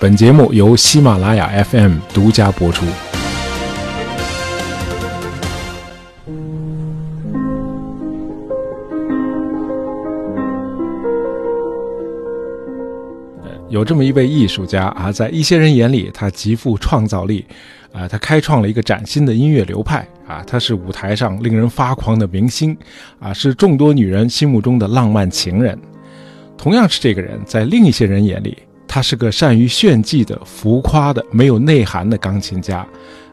本节目由喜马拉雅 FM 独家播出。有这么一位艺术家啊，在一些人眼里，他极富创造力，啊，他开创了一个崭新的音乐流派啊，他是舞台上令人发狂的明星，啊，是众多女人心目中的浪漫情人。同样是这个人，在另一些人眼里，他是个善于炫技的、浮夸的、没有内涵的钢琴家，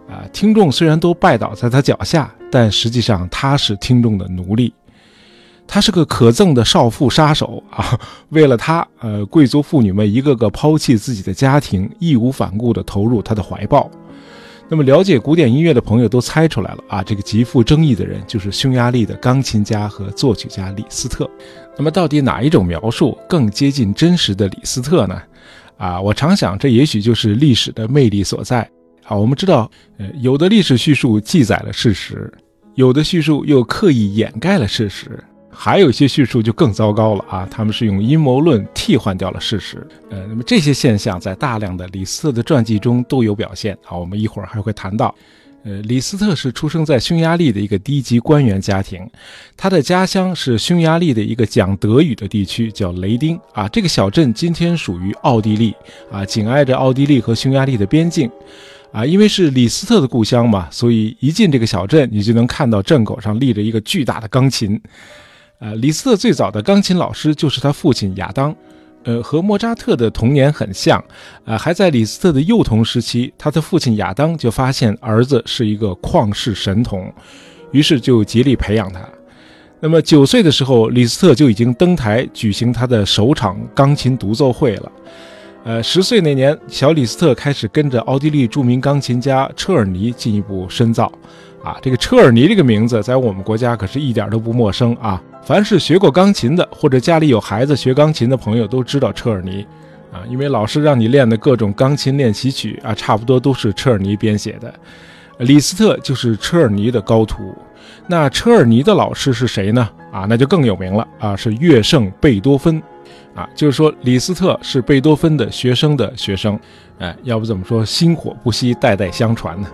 啊，听众虽然都拜倒在他脚下，但实际上他是听众的奴隶。他是个可憎的少妇杀手啊！为了他，呃，贵族妇女们一个个抛弃自己的家庭，义无反顾地投入他的怀抱。那么，了解古典音乐的朋友都猜出来了啊，这个极富争议的人就是匈牙利的钢琴家和作曲家李斯特。那么，到底哪一种描述更接近真实的李斯特呢？啊，我常想，这也许就是历史的魅力所在好。我们知道，呃，有的历史叙述记载了事实，有的叙述又刻意掩盖了事实。还有一些叙述就更糟糕了啊！他们是用阴谋论替换掉了事实。呃，那么这些现象在大量的李斯特的传记中都有表现好。我们一会儿还会谈到。呃，李斯特是出生在匈牙利的一个低级官员家庭，他的家乡是匈牙利的一个讲德语的地区，叫雷丁啊。这个小镇今天属于奥地利啊，紧挨着奥地利和匈牙利的边境啊。因为是李斯特的故乡嘛，所以一进这个小镇，你就能看到镇口上立着一个巨大的钢琴。呃，李斯特最早的钢琴老师就是他父亲亚当，呃，和莫扎特的童年很像，呃，还在李斯特的幼童时期，他的父亲亚当就发现儿子是一个旷世神童，于是就极力培养他。那么九岁的时候，李斯特就已经登台举行他的首场钢琴独奏会了。呃，十岁那年，小李斯特开始跟着奥地利著名钢琴家车尔尼进一步深造。啊，这个车尔尼这个名字在我们国家可是一点都不陌生啊。凡是学过钢琴的，或者家里有孩子学钢琴的朋友都知道车尔尼，啊，因为老师让你练的各种钢琴练习曲啊，差不多都是车尔尼编写的。李斯特就是车尔尼的高徒。那车尔尼的老师是谁呢？啊，那就更有名了啊，是乐圣贝多芬。啊，就是说李斯特是贝多芬的学生的学生。哎，要不怎么说薪火不息，代代相传呢？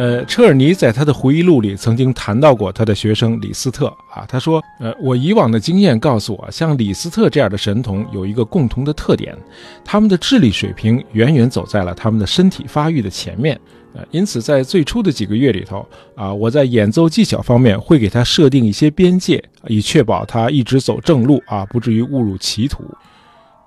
呃，车尔尼在他的回忆录里曾经谈到过他的学生李斯特啊，他说：“呃，我以往的经验告诉我，像李斯特这样的神童有一个共同的特点，他们的智力水平远远走在了他们的身体发育的前面。呃，因此在最初的几个月里头啊，我在演奏技巧方面会给他设定一些边界，以确保他一直走正路啊，不至于误入歧途。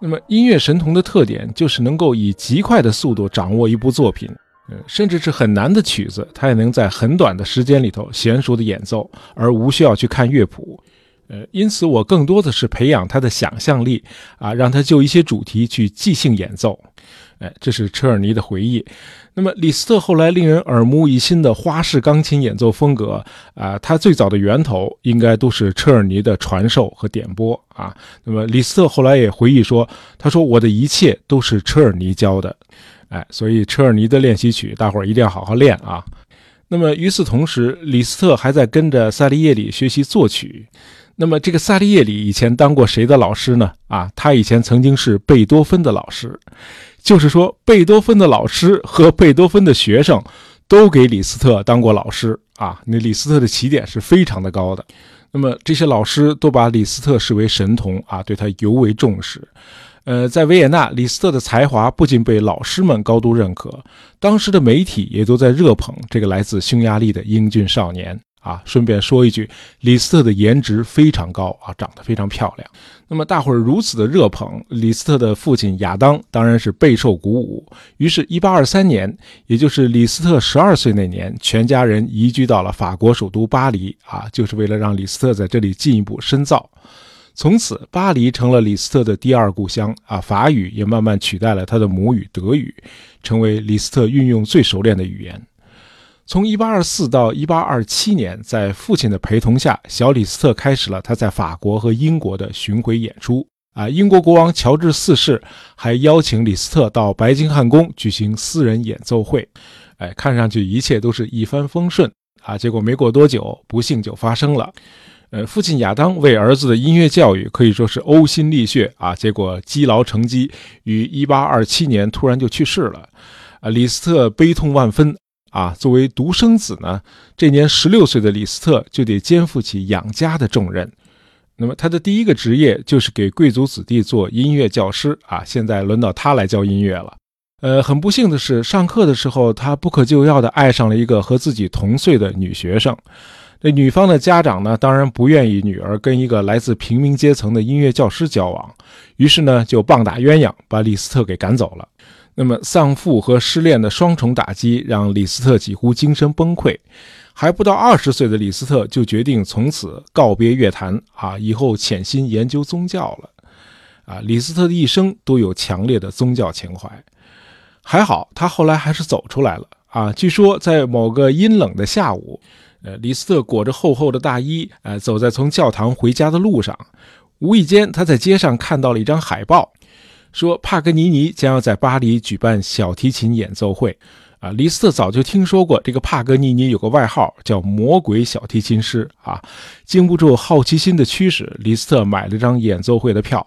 那么，音乐神童的特点就是能够以极快的速度掌握一部作品。”呃，甚至是很难的曲子，他也能在很短的时间里头娴熟的演奏，而无需要去看乐谱。呃，因此我更多的是培养他的想象力啊，让他就一些主题去即兴演奏。哎，这是车尔尼的回忆。那么李斯特后来令人耳目一新的花式钢琴演奏风格啊，他最早的源头应该都是车尔尼的传授和点拨啊。那么李斯特后来也回忆说，他说我的一切都是车尔尼教的。哎，所以车尔尼的练习曲，大伙儿一定要好好练啊。那么与此同时，李斯特还在跟着萨利叶里学习作曲。那么这个萨利叶里以前当过谁的老师呢？啊，他以前曾经是贝多芬的老师。就是说，贝多芬的老师和贝多芬的学生都给李斯特当过老师啊。那李斯特的起点是非常的高的。那么这些老师都把李斯特视为神童啊，对他尤为重视。呃，在维也纳，李斯特的才华不仅被老师们高度认可，当时的媒体也都在热捧这个来自匈牙利的英俊少年啊。顺便说一句，李斯特的颜值非常高啊，长得非常漂亮。那么大伙儿如此的热捧李斯特的父亲亚当，当然是备受鼓舞。于是1823年，也就是李斯特十二岁那年，全家人移居到了法国首都巴黎啊，就是为了让李斯特在这里进一步深造。从此，巴黎成了李斯特的第二故乡啊，法语也慢慢取代了他的母语德语，成为李斯特运用最熟练的语言。从1824到1827年，在父亲的陪同下，小李斯特开始了他在法国和英国的巡回演出啊。英国国王乔治四世还邀请李斯特到白金汉宫举行私人演奏会，哎，看上去一切都是一帆风顺啊。结果没过多久，不幸就发生了。呃，父亲亚当为儿子的音乐教育可以说是呕心沥血啊，结果积劳成疾，于一八二七年突然就去世了。啊，李斯特悲痛万分啊。作为独生子呢，这年十六岁的李斯特就得肩负起养家的重任。那么他的第一个职业就是给贵族子弟做音乐教师啊。现在轮到他来教音乐了。呃，很不幸的是，上课的时候他不可救药地爱上了一个和自己同岁的女学生。这女方的家长呢，当然不愿意女儿跟一个来自平民阶层的音乐教师交往，于是呢，就棒打鸳鸯，把李斯特给赶走了。那么丧父和失恋的双重打击，让李斯特几乎精神崩溃。还不到二十岁的李斯特就决定从此告别乐坛啊，以后潜心研究宗教了。啊，李斯特的一生都有强烈的宗教情怀。还好，他后来还是走出来了啊。据说在某个阴冷的下午。呃，李斯特裹着厚厚的大衣，呃，走在从教堂回家的路上，无意间他在街上看到了一张海报，说帕格尼尼将要在巴黎举办小提琴演奏会。啊，李斯特早就听说过这个帕格尼尼有个外号叫“魔鬼小提琴师”啊，经不住好奇心的驱使，李斯特买了张演奏会的票。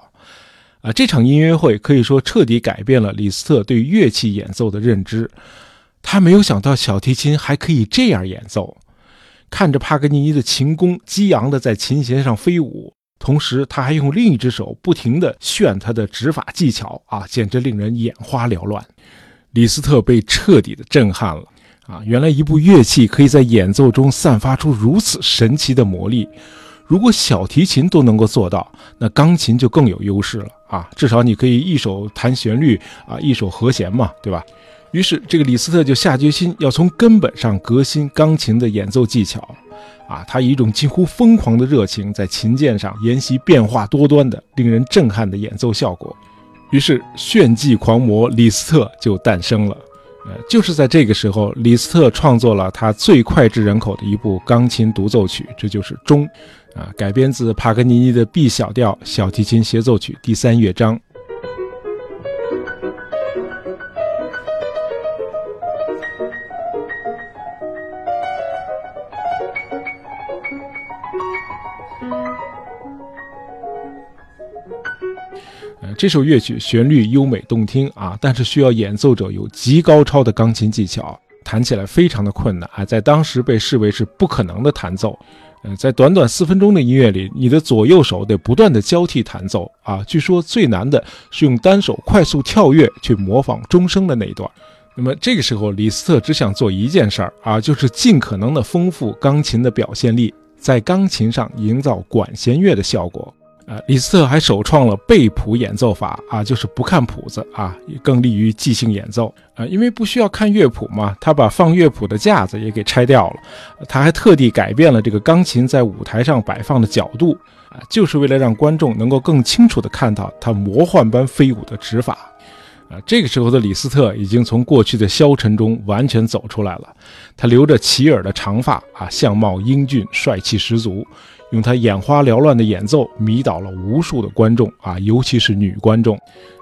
啊，这场音乐会可以说彻底改变了李斯特对乐器演奏的认知。他没有想到小提琴还可以这样演奏。看着帕格尼尼的琴弓激昂地在琴弦上飞舞，同时他还用另一只手不停地炫他的指法技巧啊，简直令人眼花缭乱。李斯特被彻底的震撼了啊！原来一部乐器可以在演奏中散发出如此神奇的魔力，如果小提琴都能够做到，那钢琴就更有优势了啊！至少你可以一手弹旋律啊，一手和弦嘛，对吧？于是，这个李斯特就下决心要从根本上革新钢琴的演奏技巧，啊，他以一种近乎疯狂的热情在琴键上研习变化多端的、令人震撼的演奏效果。于是，炫技狂魔李斯特就诞生了。呃，就是在这个时候，李斯特创作了他最脍炙人口的一部钢琴独奏曲，这就是《钟》，啊，改编自帕格尼尼的 B 小调小提琴协奏曲第三乐章。这首乐曲旋律优美动听啊，但是需要演奏者有极高超的钢琴技巧，弹起来非常的困难啊，在当时被视为是不可能的弹奏。呃，在短短四分钟的音乐里，你的左右手得不断的交替弹奏啊。据说最难的是用单手快速跳跃去模仿钟声的那一段。那么这个时候，李斯特只想做一件事儿啊，就是尽可能的丰富钢琴的表现力，在钢琴上营造管弦乐的效果。呃，李斯特还首创了背谱演奏法啊，就是不看谱子啊，更利于即兴演奏啊。因为不需要看乐谱嘛，他把放乐谱的架子也给拆掉了。他还特地改变了这个钢琴在舞台上摆放的角度啊，就是为了让观众能够更清楚地看到他魔幻般飞舞的指法。啊，这个时候的李斯特已经从过去的消沉中完全走出来了。他留着齐耳的长发啊，相貌英俊，帅气十足，用他眼花缭乱的演奏迷倒了无数的观众啊，尤其是女观众。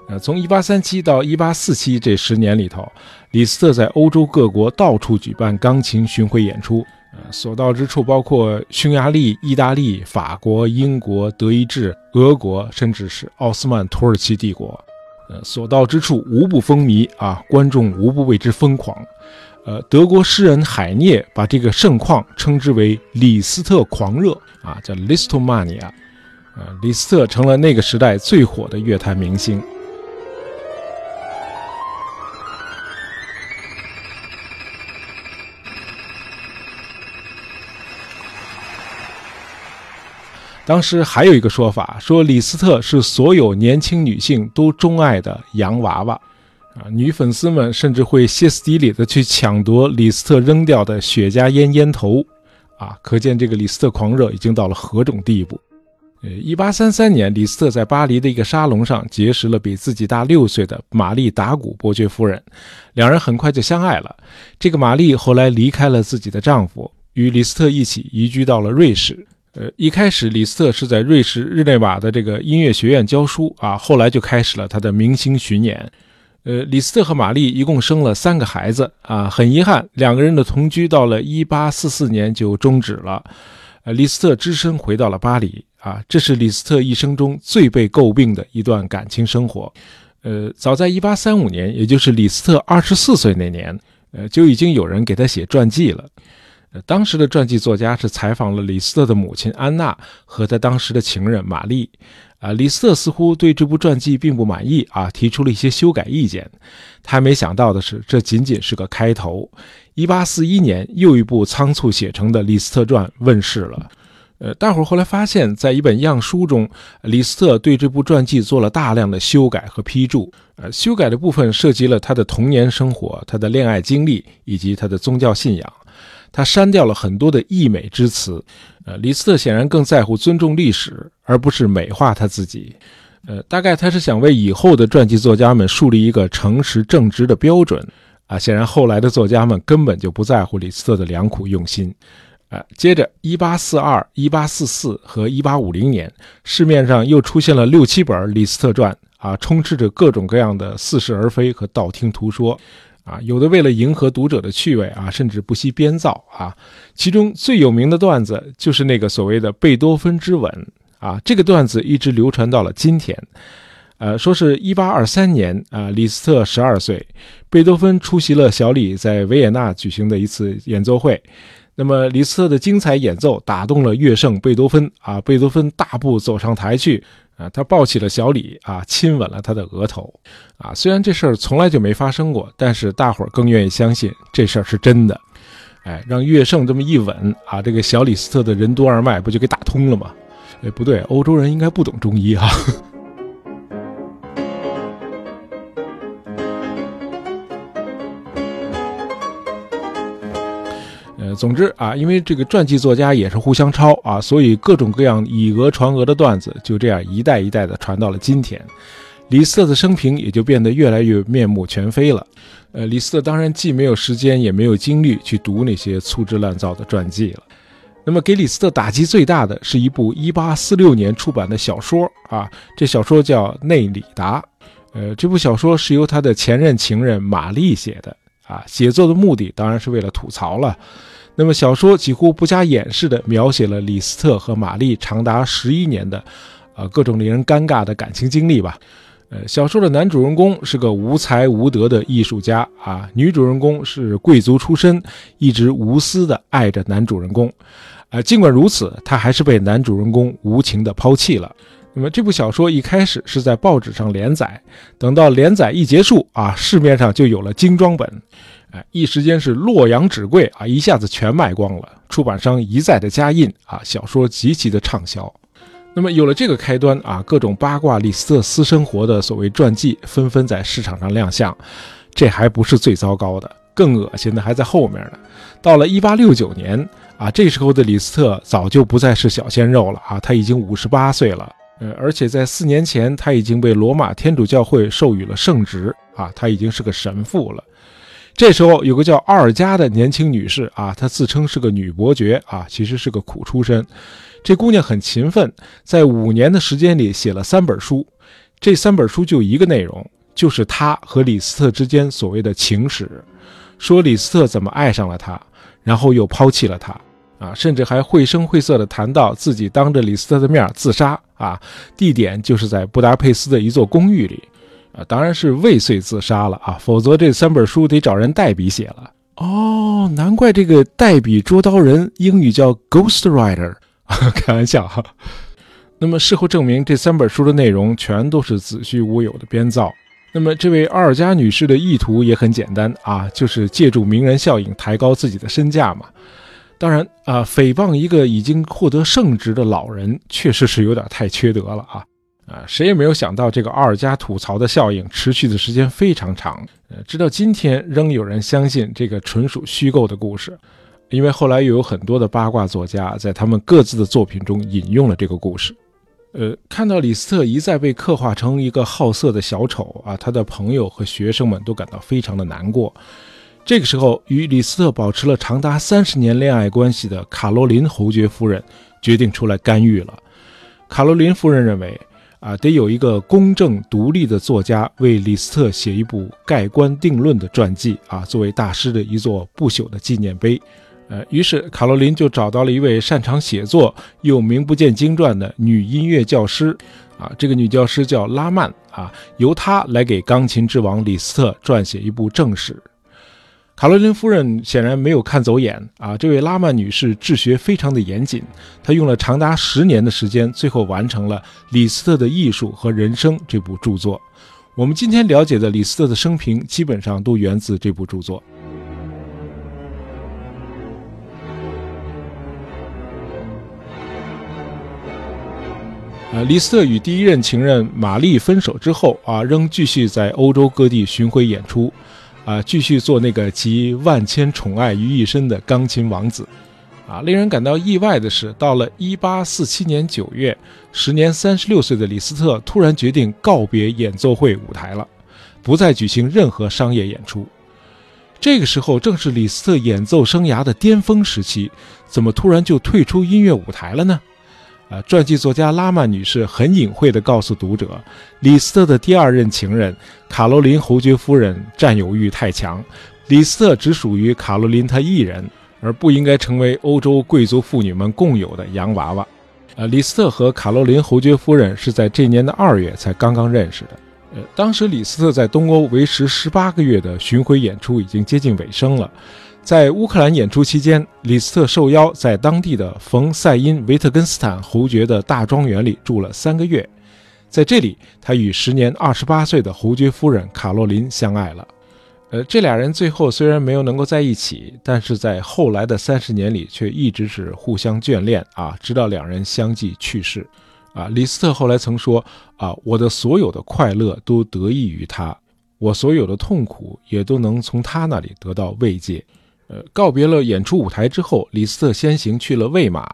呃，从1837到1847这十年里头，李斯特在欧洲各国到处举办钢琴巡回演出，呃，所到之处包括匈牙利、意大利、法国、英国、德意志、俄国，甚至是奥斯曼土耳其帝国。呃，所到之处无不风靡啊，观众无不为之疯狂。呃，德国诗人海涅把这个盛况称之为“李斯特狂热”啊，叫 Listomania。呃，李斯特成了那个时代最火的乐坛明星。当时还有一个说法，说李斯特是所有年轻女性都钟爱的洋娃娃，啊，女粉丝们甚至会歇斯底里的去抢夺李斯特扔掉的雪茄烟烟头，啊，可见这个李斯特狂热已经到了何种地步。呃，一八三三年，李斯特在巴黎的一个沙龙上结识了比自己大六岁的玛丽达古伯爵夫人，两人很快就相爱了。这个玛丽后来离开了自己的丈夫，与李斯特一起移居到了瑞士。呃，一开始李斯特是在瑞士日内瓦的这个音乐学院教书啊，后来就开始了他的明星巡演。呃，李斯特和玛丽一共生了三个孩子啊，很遗憾，两个人的同居到了1844年就终止了。呃，李斯特只身回到了巴黎啊，这是李斯特一生中最被诟病的一段感情生活。呃，早在1835年，也就是李斯特24岁那年，呃，就已经有人给他写传记了。当时的传记作家是采访了李斯特的母亲安娜和他当时的情人玛丽。啊，李斯特似乎对这部传记并不满意啊，提出了一些修改意见。他没想到的是，这仅仅是个开头。1841年，又一部仓促写成的《李斯特传》问世了。呃，大伙儿后来发现，在一本样书中，李斯特对这部传记做了大量的修改和批注。呃，修改的部分涉及了他的童年生活、他的恋爱经历以及他的宗教信仰。他删掉了很多的溢美之词。呃，李斯特显然更在乎尊重历史，而不是美化他自己。呃，大概他是想为以后的传记作家们树立一个诚实正直的标准。啊，显然后来的作家们根本就不在乎李斯特的良苦用心。呃，接着，一八四二、一八四四和一八五零年，市面上又出现了六七本《李斯特传》，啊，充斥着各种各样的似是而非和道听途说，啊，有的为了迎合读者的趣味，啊，甚至不惜编造，啊，其中最有名的段子就是那个所谓的贝多芬之吻，啊，这个段子一直流传到了今天。呃，说是一八二三年，啊，李斯特十二岁，贝多芬出席了小李在维也纳举行的一次演奏会。那么，李斯特的精彩演奏打动了乐圣贝多芬啊！贝多芬大步走上台去啊，他抱起了小李啊，亲吻了他的额头啊。虽然这事儿从来就没发生过，但是大伙儿更愿意相信这事儿是真的。哎，让乐圣这么一吻啊，这个小李斯特的任督二脉不就给打通了吗？哎，不对，欧洲人应该不懂中医啊。总之啊，因为这个传记作家也是互相抄啊，所以各种各样以讹传讹的段子就这样一代一代的传到了今天。李斯特的生平也就变得越来越面目全非了。呃，李斯特当然既没有时间也没有精力去读那些粗制滥造的传记了。那么给李斯特打击最大的是一部1846年出版的小说啊，这小说叫《内里达》。呃，这部小说是由他的前任情人玛丽写的啊，写作的目的当然是为了吐槽了。那么，小说几乎不加掩饰地描写了李斯特和玛丽长达十一年的，呃，各种令人尴尬的感情经历吧。呃，小说的男主人公是个无才无德的艺术家啊，女主人公是贵族出身，一直无私地爱着男主人公。呃，尽管如此，她还是被男主人公无情地抛弃了。那么，这部小说一开始是在报纸上连载，等到连载一结束啊，市面上就有了精装本。一时间是洛阳纸贵啊，一下子全卖光了。出版商一再的加印啊，小说极其的畅销。那么有了这个开端啊，各种八卦李斯特私生活的所谓传记纷纷在市场上亮相。这还不是最糟糕的，更恶心的还在后面呢。到了1869年啊，这时候的李斯特早就不再是小鲜肉了啊，他已经五十八岁了。呃，而且在四年前，他已经被罗马天主教会授予了圣职啊，他已经是个神父了。这时候有个叫奥尔加的年轻女士啊，她自称是个女伯爵啊，其实是个苦出身。这姑娘很勤奋，在五年的时间里写了三本书，这三本书就一个内容，就是她和李斯特之间所谓的情史，说李斯特怎么爱上了她，然后又抛弃了她啊，甚至还绘声绘色地谈到自己当着李斯特的面自杀啊，地点就是在布达佩斯的一座公寓里。啊，当然是未遂自杀了啊，否则这三本书得找人代笔写了哦。难怪这个代笔捉刀人英语叫 ghost writer，开玩笑哈。那么事后证明，这三本书的内容全都是子虚乌有的编造。那么这位阿尔加女士的意图也很简单啊，就是借助名人效应抬高自己的身价嘛。当然啊，诽谤一个已经获得圣职的老人，确实是有点太缺德了啊。啊，谁也没有想到这个奥尔加吐槽的效应持续的时间非常长，呃，直到今天仍有人相信这个纯属虚构的故事，因为后来又有很多的八卦作家在他们各自的作品中引用了这个故事。呃，看到李斯特一再被刻画成一个好色的小丑啊，他的朋友和学生们都感到非常的难过。这个时候，与李斯特保持了长达三十年恋爱关系的卡罗琳侯爵夫人决定出来干预了。卡罗琳夫人认为。啊，得有一个公正独立的作家为李斯特写一部盖棺定论的传记啊，作为大师的一座不朽的纪念碑。呃，于是卡罗琳就找到了一位擅长写作又名不见经传的女音乐教师，啊，这个女教师叫拉曼，啊，由她来给钢琴之王李斯特撰写一部正史。卡罗琳夫人显然没有看走眼，啊，这位拉曼女士治学非常的严谨，她用了长达十年的时间，最后完成了《李斯特的艺术和人生》这部著作。我们今天了解的李斯特的生平，基本上都源自这部著作。呃，李斯特与第一任情人玛丽分手之后啊，仍继续在欧洲各地巡回演出，啊，继续做那个集万千宠爱于一身的钢琴王子。啊，令人感到意外的是，到了1847年9月，时年36岁的李斯特突然决定告别演奏会舞台了，不再举行任何商业演出。这个时候正是李斯特演奏生涯的巅峰时期，怎么突然就退出音乐舞台了呢？啊，传记作家拉曼女士很隐晦地告诉读者，李斯特的第二任情人卡罗琳侯爵夫人占有欲太强，李斯特只属于卡罗琳她一人，而不应该成为欧洲贵族妇女们共有的洋娃娃。呃，李斯特和卡罗琳侯爵夫人是在这年的二月才刚刚认识的。呃，当时李斯特在东欧为时十八个月的巡回演出已经接近尾声了。在乌克兰演出期间，李斯特受邀在当地的冯塞因维特根斯坦侯爵的大庄园里住了三个月，在这里，他与时年二十八岁的侯爵夫人卡洛琳相爱了。呃，这俩人最后虽然没有能够在一起，但是在后来的三十年里却一直是互相眷恋啊，直到两人相继去世。啊，李斯特后来曾说：“啊，我的所有的快乐都得益于他，我所有的痛苦也都能从他那里得到慰藉。”呃，告别了演出舞台之后，李斯特先行去了魏玛。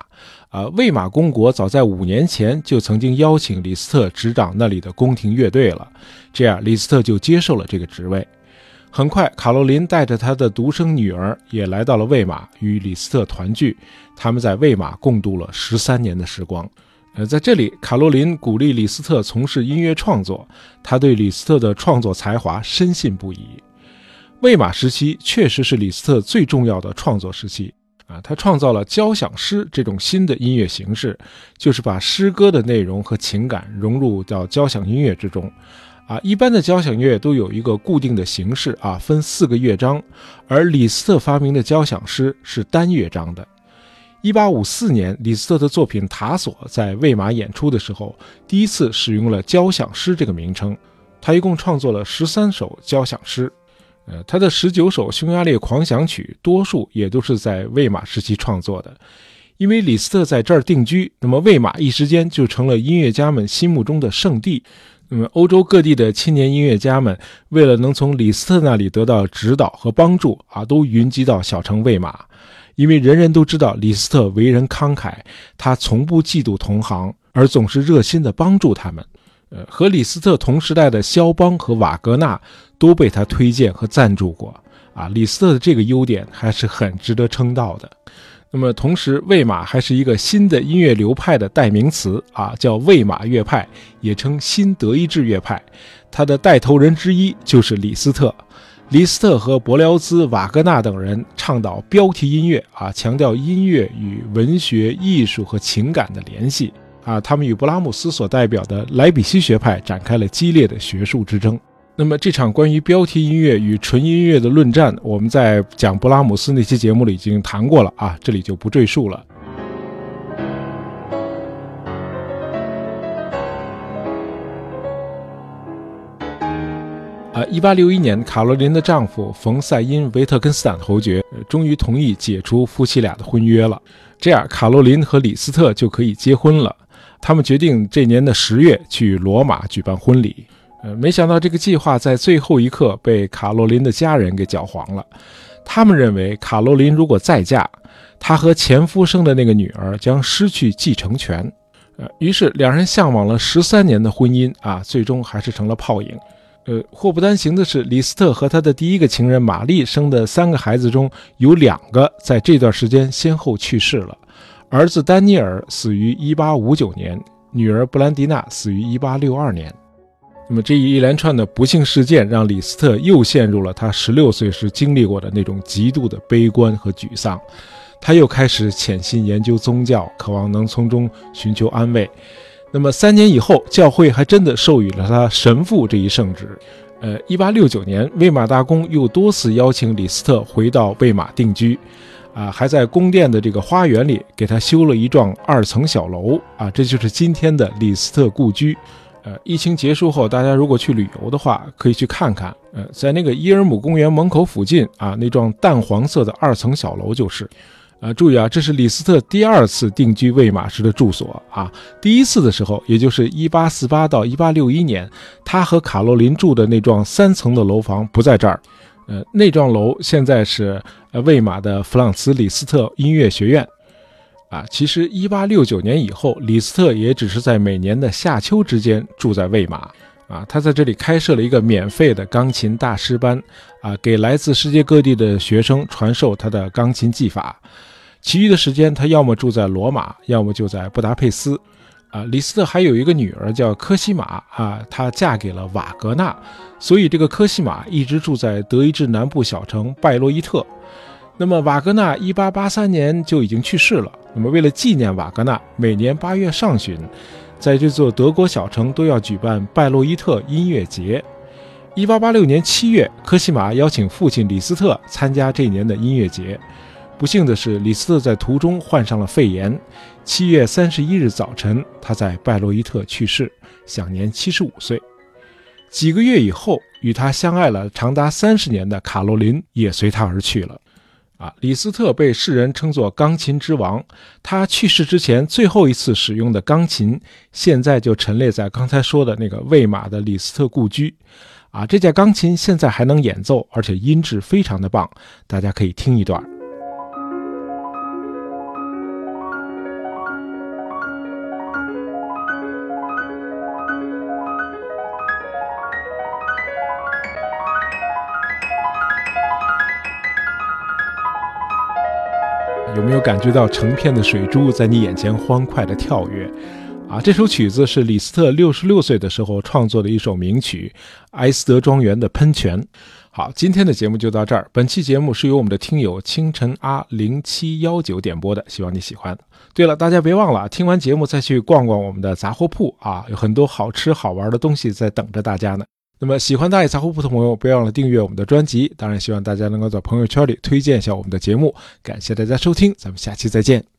啊，魏玛公国早在五年前就曾经邀请李斯特执掌那里的宫廷乐队了，这样李斯特就接受了这个职位。很快，卡洛琳带着她的独生女儿也来到了魏玛，与李斯特团聚。他们在魏玛共度了十三年的时光。呃，在这里，卡洛琳鼓励李斯特从事音乐创作，他对李斯特的创作才华深信不疑。魏玛时期确实是李斯特最重要的创作时期啊，他创造了交响诗这种新的音乐形式，就是把诗歌的内容和情感融入到交响音乐之中。啊，一般的交响乐都有一个固定的形式啊，分四个乐章，而李斯特发明的交响诗是单乐章的。一八五四年，李斯特的作品《塔索》在魏玛演出的时候，第一次使用了交响诗这个名称。他一共创作了十三首交响诗。呃，他的十九首匈牙利狂想曲，多数也都是在魏玛时期创作的。因为李斯特在这儿定居，那么魏玛一时间就成了音乐家们心目中的圣地。那么欧洲各地的青年音乐家们，为了能从李斯特那里得到指导和帮助啊，都云集到小城魏玛。因为人人都知道李斯特为人慷慨，他从不嫉妒同行，而总是热心地帮助他们。呃，和李斯特同时代的肖邦和瓦格纳都被他推荐和赞助过啊。李斯特的这个优点还是很值得称道的。那么，同时魏玛还是一个新的音乐流派的代名词啊，叫魏玛乐派，也称新德意志乐派。他的带头人之一就是李斯特。李斯特和伯辽兹、瓦格纳等人倡导标题音乐啊，强调音乐与文学、艺术和情感的联系。啊，他们与布拉姆斯所代表的莱比锡学派展开了激烈的学术之争。那么，这场关于标题音乐与纯音乐的论战，我们在讲布拉姆斯那期节目里已经谈过了啊，这里就不赘述了。啊，一八六一年，卡罗琳的丈夫冯塞因维特根斯坦侯爵终于同意解除夫妻俩的婚约了，这样卡罗琳和李斯特就可以结婚了。他们决定这年的十月去罗马举办婚礼，呃，没想到这个计划在最后一刻被卡洛琳的家人给搅黄了。他们认为卡洛琳如果再嫁，她和前夫生的那个女儿将失去继承权。呃，于是两人向往了十三年的婚姻啊，最终还是成了泡影。呃，祸不单行的是，李斯特和他的第一个情人玛丽生的三个孩子中有两个在这段时间先后去世了。儿子丹尼尔死于1859年，女儿布兰迪娜死于1862年。那么这一连串的不幸事件，让李斯特又陷入了他十六岁时经历过的那种极度的悲观和沮丧。他又开始潜心研究宗教，渴望能从中寻求安慰。那么三年以后，教会还真的授予了他神父这一圣职。呃，一八六九年，魏玛大公又多次邀请李斯特回到魏玛定居，啊，还在宫殿的这个花园里给他修了一幢二层小楼，啊，这就是今天的李斯特故居。呃，疫情结束后，大家如果去旅游的话，可以去看看。呃，在那个伊尔姆公园门口附近啊，那幢淡黄色的二层小楼就是。呃，注意啊，这是李斯特第二次定居魏玛时的住所啊。第一次的时候，也就是1848到1861年，他和卡洛琳住的那幢三层的楼房不在这儿。呃，那幢楼现在是呃魏玛的弗朗茨·李斯特音乐学院。啊，其实1869年以后，李斯特也只是在每年的夏秋之间住在魏玛。啊，他在这里开设了一个免费的钢琴大师班，啊，给来自世界各地的学生传授他的钢琴技法。其余的时间，他要么住在罗马，要么就在布达佩斯。啊，李斯特还有一个女儿叫科西玛，啊，她嫁给了瓦格纳，所以这个科西玛一直住在德意志南部小城拜洛伊特。那么瓦格纳1883年就已经去世了。那么为了纪念瓦格纳，每年八月上旬，在这座德国小城都要举办拜洛伊特音乐节。1886年7月，科西玛邀请父亲李斯特参加这年的音乐节。不幸的是，李斯特在途中患上了肺炎。七月三十一日早晨，他在拜洛伊特去世，享年七十五岁。几个月以后，与他相爱了长达三十年的卡洛琳也随他而去了。啊，李斯特被世人称作钢琴之王。他去世之前最后一次使用的钢琴，现在就陈列在刚才说的那个魏玛的李斯特故居。啊，这架钢琴现在还能演奏，而且音质非常的棒，大家可以听一段。有没有感觉到成片的水珠在你眼前欢快的跳跃？啊，这首曲子是李斯特六十六岁的时候创作的一首名曲《埃斯德庄园的喷泉》。好，今天的节目就到这儿。本期节目是由我们的听友清晨啊零七幺九点播的，希望你喜欢。对了，大家别忘了听完节目再去逛逛我们的杂货铺啊，有很多好吃好玩的东西在等着大家呢。那么喜欢大爷杂货铺的朋友，不要忘了订阅我们的专辑。当然，希望大家能够在朋友圈里推荐一下我们的节目。感谢大家收听，咱们下期再见。